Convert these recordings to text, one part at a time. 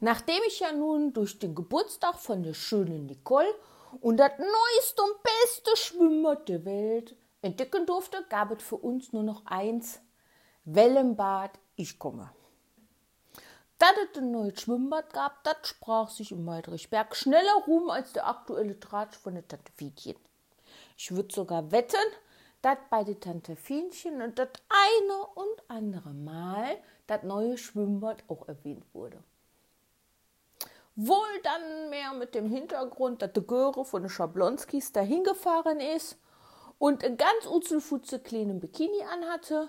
Nachdem ich ja nun durch den Geburtstag von der schönen Nicole und das neueste und beste Schwimmbad der Welt entdecken durfte, gab es für uns nur noch eins: Wellenbad, ich komme. Dass es ein neues Schwimmbad gab, das sprach sich im Waldrichberg schneller rum als der aktuelle Tratsch von der Tante Fietchen. Ich würde sogar wetten, dass bei der Tante Fienchen und das eine und andere Mal das neue Schwimmbad auch erwähnt wurde. Wohl dann mehr mit dem Hintergrund, dass der Göre von den Schablonskis dahin gefahren ist und ein ganz utzelfutze kleinen Bikini anhatte.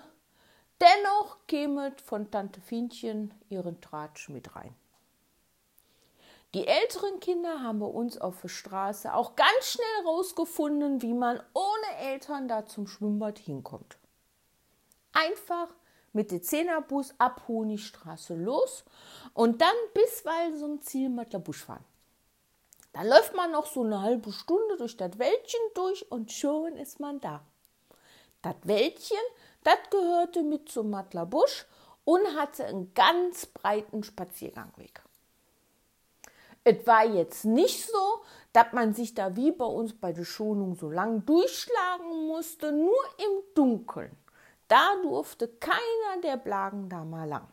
Dennoch käme von Tante Fienchen ihren Tratsch mit rein. Die älteren Kinder haben bei uns auf der Straße auch ganz schnell rausgefunden, wie man ohne Eltern da zum Schwimmbad hinkommt. Einfach mit dem Zehnerbus ab Honigstraße los und dann bis Walsum Ziel Matterbusch fahren. Da läuft man noch so eine halbe Stunde durch das Wäldchen durch und schon ist man da. Das Wäldchen, das gehörte mit zum Matterbusch und hatte einen ganz breiten Spaziergangweg. Es war jetzt nicht so, dass man sich da wie bei uns bei der Schonung so lang durchschlagen musste, nur im Dunkeln. Da durfte keiner der Blagen da mal lang.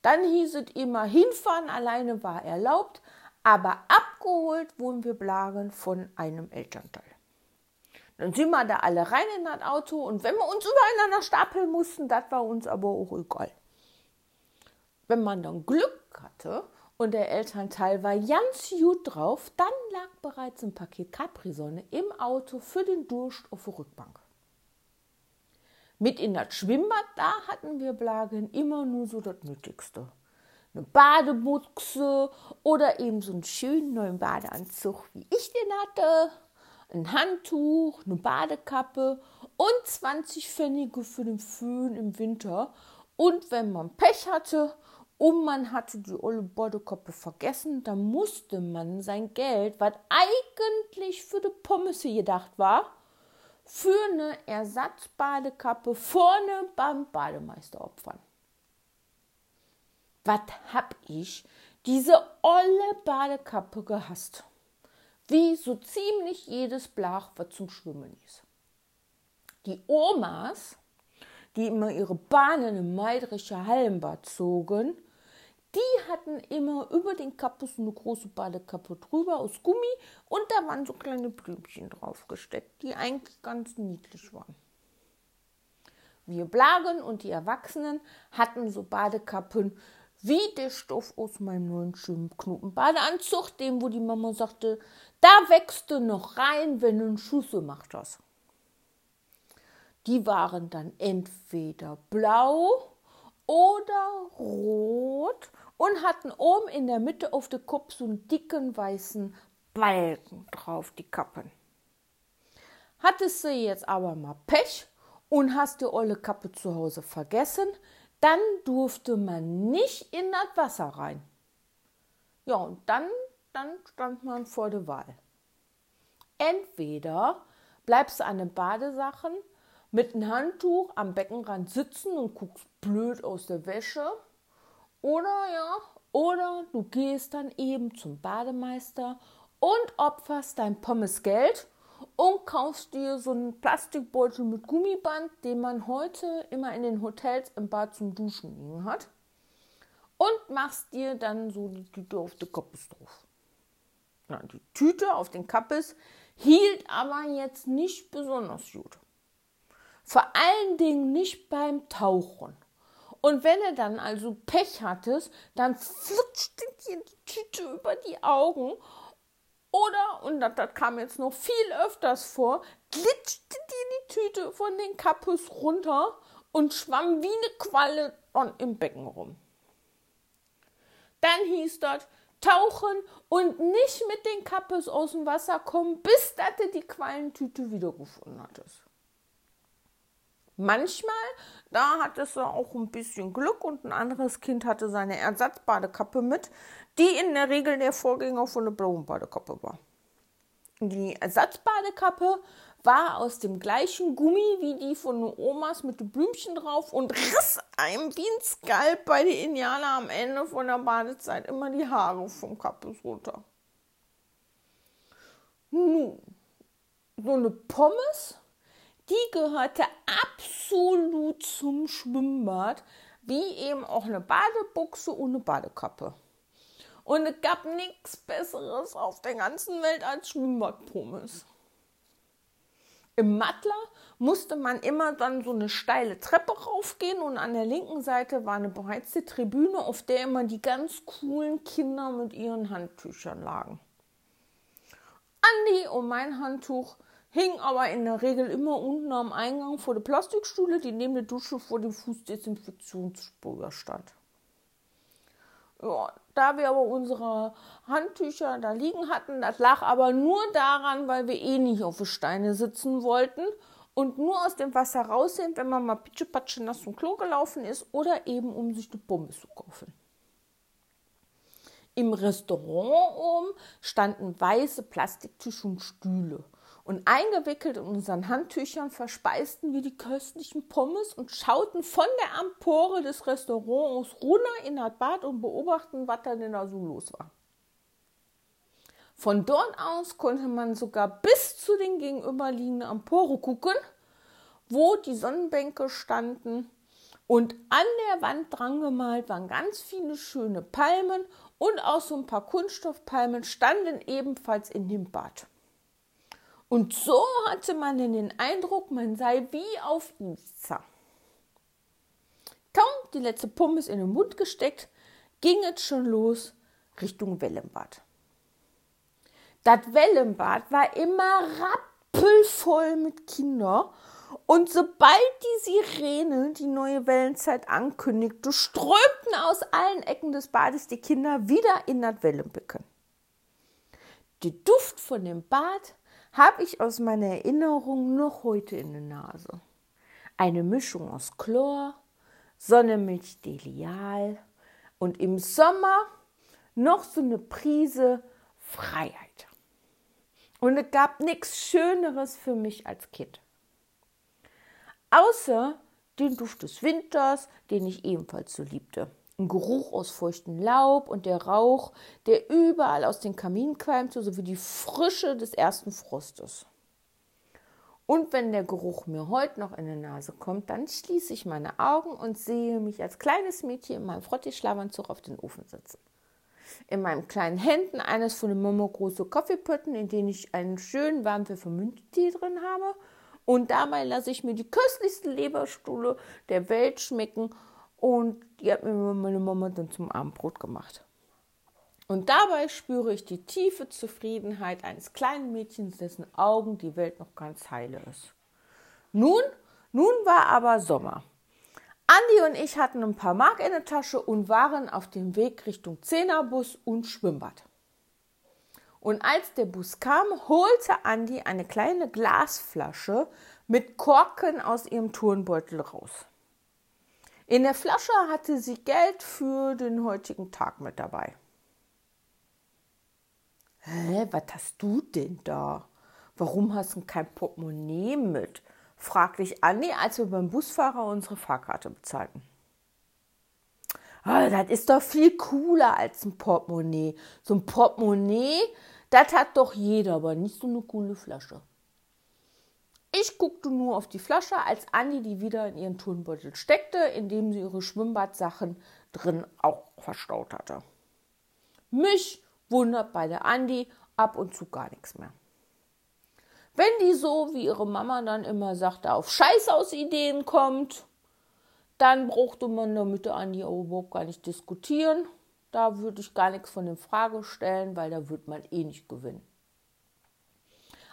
Dann hieß es immer, hinfahren alleine war erlaubt, aber abgeholt wurden wir Blagen von einem Elternteil. Dann sind wir da alle rein in das Auto und wenn wir uns übereinander stapeln mussten, das war uns aber auch egal. Wenn man dann Glück hatte und der Elternteil war ganz gut drauf, dann lag bereits ein Paket Capri-Sonne im Auto für den Durst auf der Rückbank. Mit in das Schwimmbad, da hatten wir Blagen immer nur so das Nötigste. Eine Badebuchse oder eben so einen schönen neuen Badeanzug, wie ich den hatte, ein Handtuch, eine Badekappe und 20 Pfennige für den Föhn im Winter. Und wenn man Pech hatte und man hatte die olle Badekappe vergessen, dann musste man sein Geld, was eigentlich für die Pommes gedacht war, für eine Ersatzbadekappe vorne beim Bademeister opfern. Was hab ich diese olle Badekappe gehasst? Wie so ziemlich jedes Blach, was zum Schwimmen ist. Die Omas, die immer ihre Bahnen im Meidrischer Hallenbad zogen, die hatten immer über den Kappus eine große Badekappe drüber aus Gummi und da waren so kleine Blümchen draufgesteckt, die eigentlich ganz niedlich waren. Wir Blagen und die Erwachsenen hatten so Badekappen wie der Stoff aus meinem neuen schönen Knotenbadeanzug, dem wo die Mama sagte, da wächst du noch rein, wenn du einen Schuss gemacht hast. Die waren dann entweder blau oder rot und hatten oben in der Mitte auf dem Kopf so einen dicken weißen Balken drauf, die Kappen. Hattest du jetzt aber mal Pech und hast die olle Kappe zu Hause vergessen, dann durfte man nicht in das Wasser rein. Ja, und dann, dann stand man vor der Wahl. Entweder bleibst du an den Badesachen mit einem Handtuch am Beckenrand sitzen und guckst blöd aus der Wäsche oder ja, oder du gehst dann eben zum Bademeister und opferst dein Pommes Geld und kaufst dir so einen Plastikbeutel mit Gummiband, den man heute immer in den Hotels im Bad zum Duschen liegen hat. Und machst dir dann so die Tüte auf die Kappes drauf. Na, die Tüte auf den Kappes hielt aber jetzt nicht besonders gut. Vor allen Dingen nicht beim Tauchen. Und wenn er dann also Pech hattest, dann flutschte dir die Tüte über die Augen. Oder, und das, das kam jetzt noch viel öfters vor, glitschte dir die Tüte von den Kappes runter und schwamm wie eine Qualle im Becken rum. Dann hieß das, tauchen und nicht mit den Kappes aus dem Wasser kommen, bis du die Quallentüte wiedergefunden hattest. Manchmal, da hattest du auch ein bisschen Glück und ein anderes Kind hatte seine Ersatzbadekappe mit, die in der Regel der Vorgänger von der blauen Badekappe war. Die Ersatzbadekappe war aus dem gleichen Gummi wie die von den Omas mit den Blümchen drauf und riss einem wie ein Skalp bei den Indianern am Ende von der Badezeit immer die Haare vom Kappes runter. Nun, so eine Pommes, die gehörte absolut zum Schwimmbad, wie eben auch eine Badebuchse und eine Badekappe. Und es gab nichts Besseres auf der ganzen Welt als Schwimmbadpommes. Im Mattler musste man immer dann so eine steile Treppe raufgehen und an der linken Seite war eine beheizte Tribüne, auf der immer die ganz coolen Kinder mit ihren Handtüchern lagen. Andi und mein Handtuch hing aber in der Regel immer unten am Eingang vor der Plastikstühle, die neben der Dusche vor dem Fußdesinfektionsspur stand. Ja, da wir aber unsere Handtücher da liegen hatten, das lag aber nur daran, weil wir eh nicht auf Steine sitzen wollten und nur aus dem Wasser raus sind, wenn man mal pitschepatsche nass zum Klo gelaufen ist oder eben um sich eine Bombe zu kaufen. Im Restaurant oben standen weiße Plastiktische und Stühle. Und eingewickelt in unseren Handtüchern verspeisten wir die köstlichen Pommes und schauten von der Empore des Restaurants runter in das Bad und beobachten, was da denn da so los war. Von dort aus konnte man sogar bis zu den gegenüberliegenden Empore gucken, wo die Sonnenbänke standen. Und an der Wand dran gemalt waren ganz viele schöne Palmen und auch so ein paar Kunststoffpalmen standen ebenfalls in dem Bad. Und so hatte man den Eindruck, man sei wie auf Ibiza. Kaum die letzte Pommes in den Mund gesteckt, ging es schon los Richtung Wellenbad. Das Wellenbad war immer rappelvoll mit Kindern und sobald die Sirene die neue Wellenzeit ankündigte, strömten aus allen Ecken des Bades die Kinder wieder in das Wellenbecken. Der Duft von dem Bad habe ich aus meiner Erinnerung noch heute in der Nase. Eine Mischung aus Chlor, Sonnemilch Delial und im Sommer noch so eine Prise Freiheit. Und es gab nichts Schöneres für mich als Kind. Außer den Duft des Winters, den ich ebenfalls so liebte ein Geruch aus feuchtem Laub und der Rauch, der überall aus den Kaminen qualmte, sowie die Frische des ersten Frostes. Und wenn der Geruch mir heute noch in die Nase kommt, dann schließe ich meine Augen und sehe mich als kleines Mädchen in meinem Frotti-Schlafanzug auf den Ofen sitzen. In meinen kleinen Händen eines von den Momo große Kaffeepötten, in denen ich einen schönen warmen Pfefferminztee drin habe. Und dabei lasse ich mir die köstlichste Leberstuhle der Welt schmecken und die hat mir meine Mama dann zum Abendbrot gemacht. Und dabei spüre ich die tiefe Zufriedenheit eines kleinen Mädchens, dessen Augen die Welt noch ganz heile ist. Nun, nun war aber Sommer. Andi und ich hatten ein paar Mark in der Tasche und waren auf dem Weg Richtung Zehnerbus und Schwimmbad. Und als der Bus kam, holte Andi eine kleine Glasflasche mit Korken aus ihrem Turnbeutel raus. In der Flasche hatte sie Geld für den heutigen Tag mit dabei. Hä, was hast du denn da? Warum hast du kein Portemonnaie mit? fragte ich Andi, als wir beim Busfahrer unsere Fahrkarte bezahlten. Oh, das ist doch viel cooler als ein Portemonnaie. So ein Portemonnaie, das hat doch jeder, aber nicht so eine coole Flasche. Ich guckte nur auf die Flasche, als Andi die wieder in ihren Turnbeutel steckte, in dem sie ihre Schwimmbadsachen drin auch verstaut hatte. Mich wundert bei der Andi ab und zu gar nichts mehr. Wenn die so, wie ihre Mama dann immer sagte, auf Scheiß aus Ideen kommt, dann brauchte man damit der Andi auch überhaupt gar nicht diskutieren. Da würde ich gar nichts von den Frage stellen, weil da wird man eh nicht gewinnen.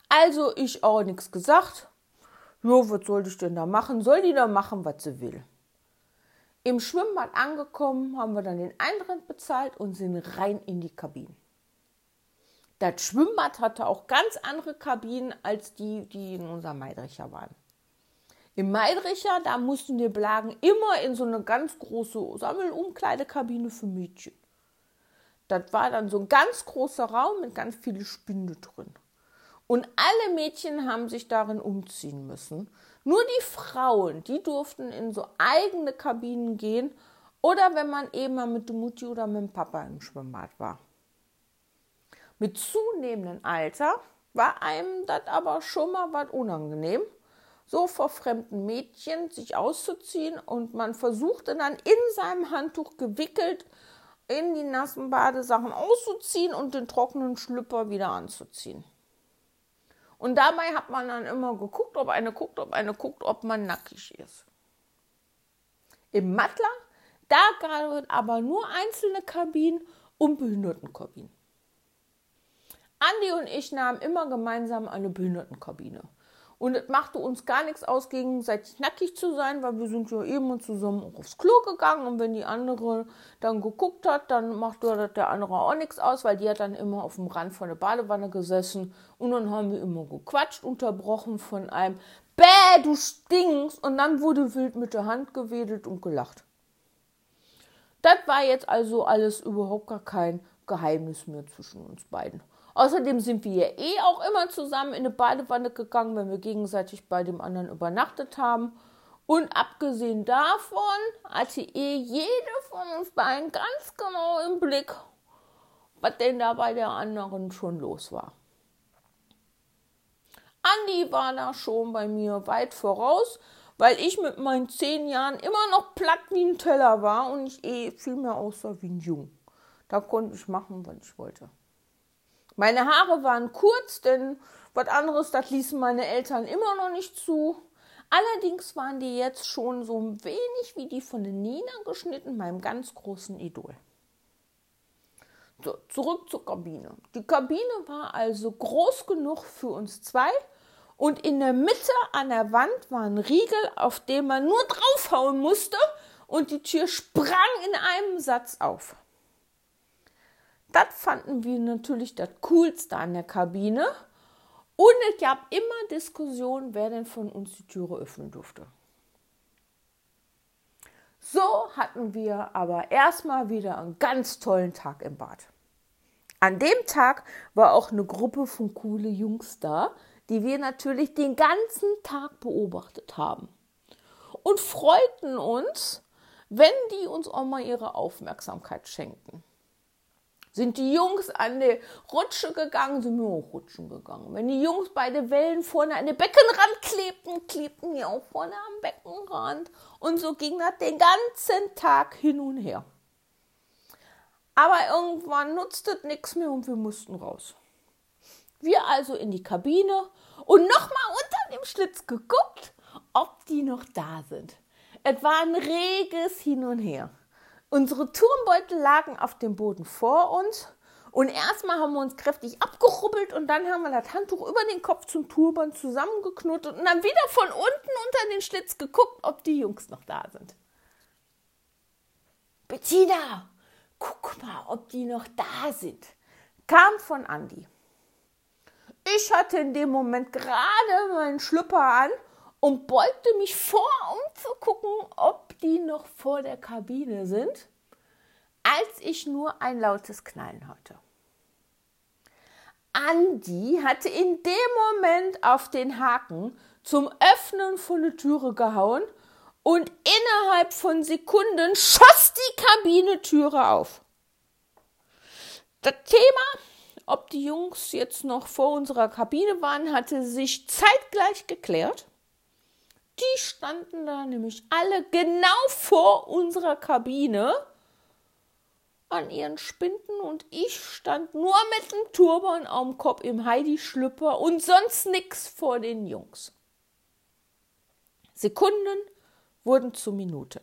Also ich auch nichts gesagt. Jo, was soll ich denn da machen? Soll die da machen, was sie will? Im Schwimmbad angekommen, haben wir dann den Eintritt bezahlt und sind rein in die Kabinen. Das Schwimmbad hatte auch ganz andere Kabinen als die, die in unserem Maidricher waren. Im Maidricher, da mussten wir Blagen immer in so eine ganz große Sammelumkleidekabine für Mädchen. Das war dann so ein ganz großer Raum mit ganz vielen Spinde drin. Und alle Mädchen haben sich darin umziehen müssen. Nur die Frauen, die durften in so eigene Kabinen gehen oder wenn man eben mal mit der Mutti oder mit dem Papa im Schwimmbad war. Mit zunehmendem Alter war einem das aber schon mal was unangenehm, so vor fremden Mädchen sich auszuziehen und man versuchte dann in seinem Handtuch gewickelt in die nassen Badesachen auszuziehen und den trockenen Schlüpper wieder anzuziehen. Und dabei hat man dann immer geguckt, ob eine guckt, ob eine guckt, ob man nackig ist. Im Mattler, da gab es aber nur einzelne Kabinen und Behindertenkabinen. Andi und ich nahmen immer gemeinsam eine Behindertenkabine. Und es machte uns gar nichts aus, gegenseitig nackig zu sein, weil wir sind ja eben zusammen aufs Klo gegangen und wenn die andere dann geguckt hat, dann machte der andere auch nichts aus, weil die hat dann immer auf dem Rand von der Badewanne gesessen und dann haben wir immer gequatscht, unterbrochen von einem Bäh, du stinkst und dann wurde wild mit der Hand gewedelt und gelacht. Das war jetzt also alles überhaupt gar kein Geheimnis mehr zwischen uns beiden. Außerdem sind wir ja eh auch immer zusammen in eine Badewanne gegangen, wenn wir gegenseitig bei dem anderen übernachtet haben. Und abgesehen davon hatte eh jede von uns beiden ganz genau im Blick, was denn da bei der anderen schon los war. Andi war da schon bei mir weit voraus, weil ich mit meinen zehn Jahren immer noch platt wie ein Teller war und ich eh viel mehr aussah wie ein Jung. Da konnte ich machen, was ich wollte. Meine Haare waren kurz, denn was anderes, das ließen meine Eltern immer noch nicht zu. Allerdings waren die jetzt schon so ein wenig wie die von der Nina geschnitten, meinem ganz großen Idol. So, zurück zur Kabine. Die Kabine war also groß genug für uns zwei und in der Mitte an der Wand war ein Riegel, auf dem man nur draufhauen musste und die Tür sprang in einem Satz auf. Das fanden wir natürlich das Coolste an der Kabine. Und es gab immer Diskussionen, wer denn von uns die Türe öffnen durfte. So hatten wir aber erstmal wieder einen ganz tollen Tag im Bad. An dem Tag war auch eine Gruppe von coole Jungs da, die wir natürlich den ganzen Tag beobachtet haben. Und freuten uns, wenn die uns auch mal ihre Aufmerksamkeit schenkten. Sind die Jungs an die Rutsche gegangen, sind wir auch rutschen gegangen. Wenn die Jungs bei den Wellen vorne an den Beckenrand klebten, klebten die auch vorne am Beckenrand. Und so ging das den ganzen Tag hin und her. Aber irgendwann nutzte es nichts mehr und wir mussten raus. Wir also in die Kabine und nochmal unter dem Schlitz geguckt, ob die noch da sind. Es war ein reges Hin und Her. Unsere Turmbeutel lagen auf dem Boden vor uns und erstmal haben wir uns kräftig abgerubbelt und dann haben wir das Handtuch über den Kopf zum Turban zusammengeknotet und dann wieder von unten unter den Schlitz geguckt, ob die Jungs noch da sind. Bettina, guck mal, ob die noch da sind, kam von Andi. Ich hatte in dem Moment gerade meinen Schlüpper an und beugte mich vor, um zu gucken, ob die noch vor der Kabine sind, als ich nur ein lautes Knallen hörte. Andi hatte in dem Moment auf den Haken zum Öffnen von der Türe gehauen und innerhalb von Sekunden schoss die Kabinetüre auf. Das Thema, ob die Jungs jetzt noch vor unserer Kabine waren, hatte sich zeitgleich geklärt. Die standen da nämlich alle genau vor unserer Kabine an ihren Spinden und ich stand nur mit dem Turban am Kopf im Heidi-Schlüpper und sonst nix vor den Jungs. Sekunden wurden zu Minuten.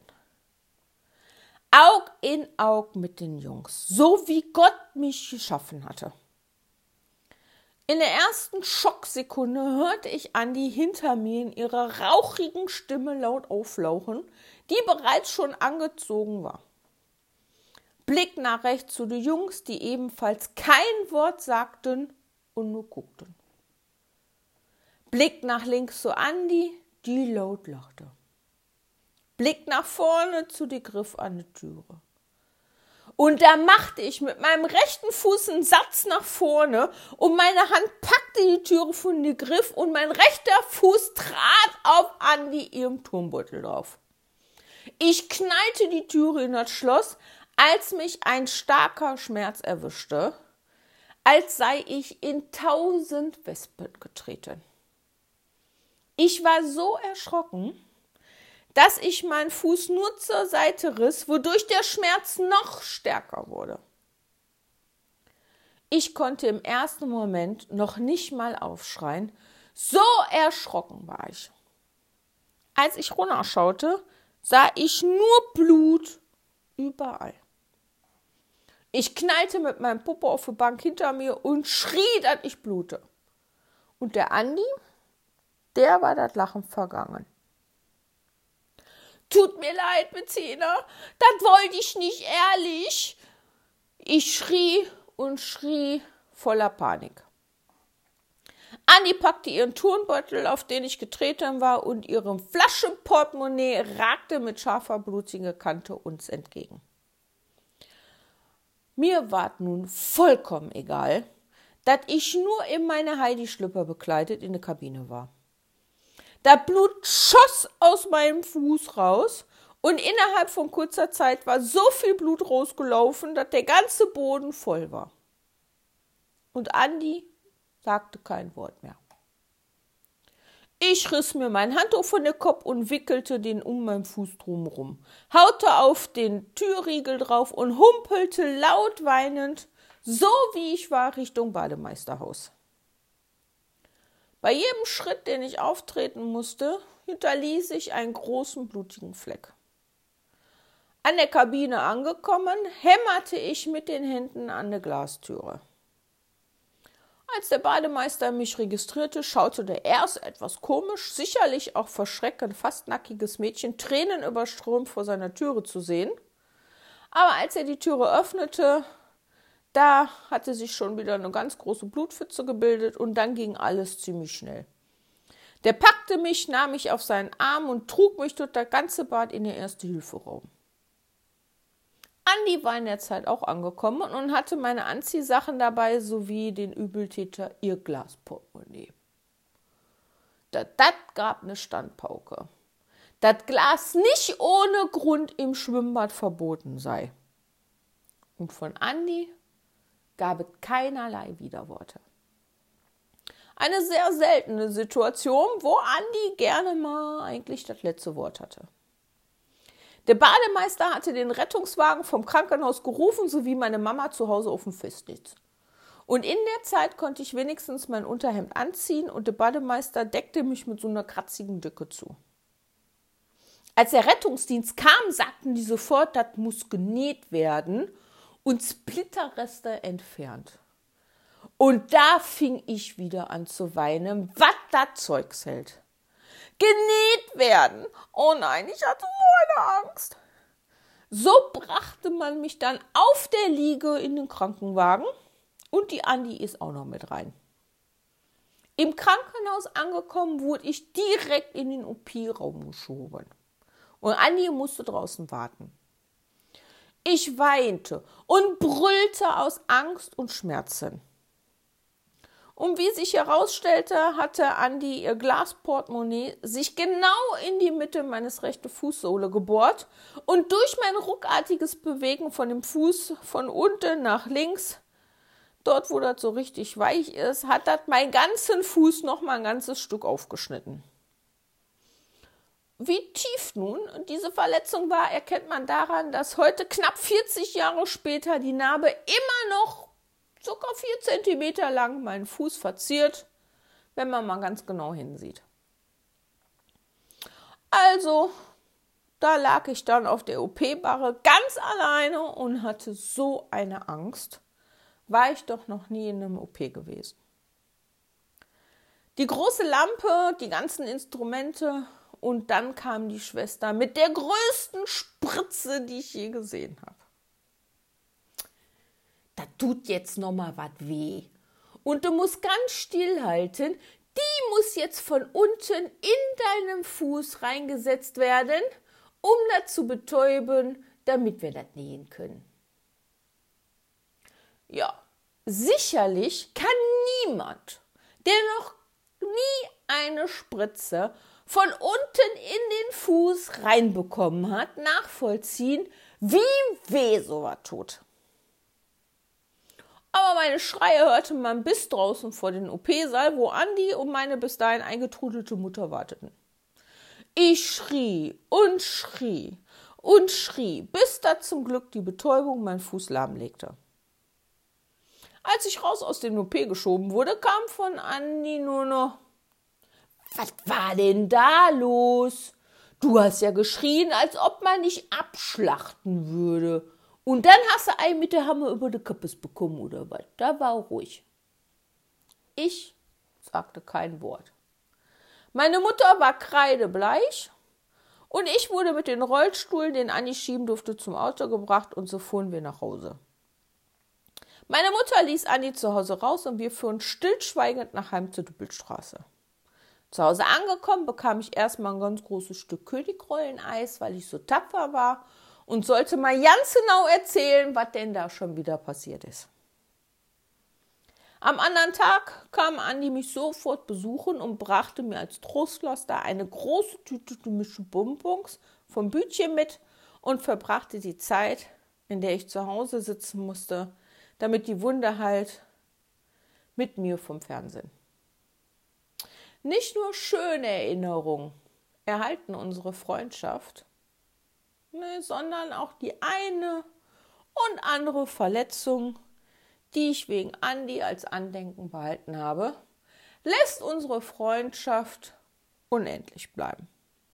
Aug in Aug mit den Jungs, so wie Gott mich geschaffen hatte. In der ersten Schocksekunde hörte ich Andi hinter mir in ihrer rauchigen Stimme laut auflauchen, die bereits schon angezogen war. Blick nach rechts zu den Jungs, die ebenfalls kein Wort sagten und nur guckten. Blick nach links zu Andi, die laut lachte. Blick nach vorne zu die Griff an die Türe. Und da machte ich mit meinem rechten Fuß einen Satz nach vorne und meine Hand packte die Türe von den Griff und mein rechter Fuß trat auf Andi ihrem Turmbeutel drauf. Ich knallte die Türe in das Schloss, als mich ein starker Schmerz erwischte, als sei ich in tausend Wespen getreten. Ich war so erschrocken, dass ich meinen Fuß nur zur Seite riss, wodurch der Schmerz noch stärker wurde. Ich konnte im ersten Moment noch nicht mal aufschreien, so erschrocken war ich. Als ich runterschaute, sah ich nur Blut überall. Ich knallte mit meinem Puppe auf die Bank hinter mir und schrie, dass ich blute. Und der Andi, der war das Lachen vergangen. Tut mir leid, Bettina, das wollte ich nicht ehrlich. Ich schrie und schrie voller Panik. Anni packte ihren Turnbeutel, auf den ich getreten war, und ihre Flaschenportemonnaie ragte mit scharfer, blutiger Kante uns entgegen. Mir ward nun vollkommen egal, dass ich nur in meine Heidi-Schlüpper bekleidet in der Kabine war. Das Blut schoss aus meinem Fuß raus und innerhalb von kurzer Zeit war so viel Blut rausgelaufen, dass der ganze Boden voll war. Und Andi sagte kein Wort mehr. Ich riss mir mein Handtuch von der Kopf und wickelte den um meinen Fuß drumherum, haute auf den Türriegel drauf und humpelte laut weinend, so wie ich war, Richtung Bademeisterhaus. Bei jedem Schritt, den ich auftreten musste, hinterließ ich einen großen blutigen Fleck. An der Kabine angekommen, hämmerte ich mit den Händen an der Glastüre. Als der Bademeister mich registrierte, schaute der erst etwas komisch, sicherlich auch verschreckend fast nackiges Mädchen Tränen überströmt vor seiner Türe zu sehen. Aber als er die Türe öffnete, da hatte sich schon wieder eine ganz große Blutpfütze gebildet und dann ging alles ziemlich schnell. Der packte mich, nahm mich auf seinen Arm und trug mich durch das ganze Bad in den Erste-Hilfe-Raum. Andi war in der Zeit auch angekommen und hatte meine Anziehsachen dabei sowie den Übeltäter ihr Glasportemonnaie. Das, das gab eine Standpauke. Das Glas nicht ohne Grund im Schwimmbad verboten sei. Und von Andi gab es keinerlei Widerworte. Eine sehr seltene Situation, wo Andi gerne mal eigentlich das letzte Wort hatte. Der Bademeister hatte den Rettungswagen vom Krankenhaus gerufen, sowie meine Mama zu Hause auf dem Festnetz. Und in der Zeit konnte ich wenigstens mein Unterhemd anziehen und der Bademeister deckte mich mit so einer kratzigen Dicke zu. Als der Rettungsdienst kam, sagten die sofort, das muss genäht werden und Splitterreste entfernt. Und da fing ich wieder an zu weinen, was das Zeugs hält. Genäht werden. Oh nein, ich hatte so eine Angst. So brachte man mich dann auf der Liege in den Krankenwagen und die Andi ist auch noch mit rein. Im Krankenhaus angekommen, wurde ich direkt in den OP-Raum geschoben. Und Andi musste draußen warten. Ich weinte und brüllte aus Angst und Schmerzen. Und wie sich herausstellte, hatte Andi ihr Glasportemonnaie sich genau in die Mitte meines rechten Fußsohle gebohrt und durch mein ruckartiges Bewegen von dem Fuß von unten nach links, dort wo das so richtig weich ist, hat das meinen ganzen Fuß noch mal ein ganzes Stück aufgeschnitten. Wie tief nun diese Verletzung war, erkennt man daran, dass heute knapp 40 Jahre später die Narbe immer noch ca. 4 cm lang meinen Fuß verziert, wenn man mal ganz genau hinsieht. Also, da lag ich dann auf der OP-Barre ganz alleine und hatte so eine Angst. War ich doch noch nie in einem OP gewesen. Die große Lampe, die ganzen Instrumente und dann kam die Schwester mit der größten Spritze, die ich je gesehen habe. Da tut jetzt noch mal was weh. Und du musst ganz stillhalten. Die muss jetzt von unten in deinem Fuß reingesetzt werden, um das zu betäuben, damit wir das nähen können. Ja, sicherlich kann niemand, der noch nie eine Spritze von unten in den Fuß reinbekommen hat, nachvollziehen, wie weh sowas tut. Aber meine Schreie hörte man bis draußen vor den OP-Saal, wo Andi und meine bis dahin eingetrudelte Mutter warteten. Ich schrie und schrie und schrie, bis da zum Glück die Betäubung meinen Fuß lahmlegte. Als ich raus aus dem OP geschoben wurde, kam von Andi nur noch Was war denn da los? Du hast ja geschrien, als ob man dich abschlachten würde. Und dann hast du einen mit der Hammer über die Kappes bekommen oder was? Da war ruhig. Ich sagte kein Wort. Meine Mutter war kreidebleich und ich wurde mit dem Rollstuhl, den Anni schieben durfte, zum Auto gebracht und so fuhren wir nach Hause. Meine Mutter ließ Anni zu Hause raus und wir fuhren stillschweigend nach Heim zur Düppelstraße. Zu Hause angekommen bekam ich erstmal ein ganz großes Stück Königrolleneis, weil ich so tapfer war und sollte mal ganz genau erzählen, was denn da schon wieder passiert ist. Am anderen Tag kam Andi mich sofort besuchen und brachte mir als Trostlaster eine große Tüte gemischte Bonbons vom Bütchen mit und verbrachte die Zeit, in der ich zu Hause sitzen musste, damit die Wunde halt mit mir vom Fernsehen. Nicht nur schöne Erinnerungen erhalten unsere Freundschaft, ne, sondern auch die eine und andere Verletzung, die ich wegen Andi als Andenken behalten habe, lässt unsere Freundschaft unendlich bleiben.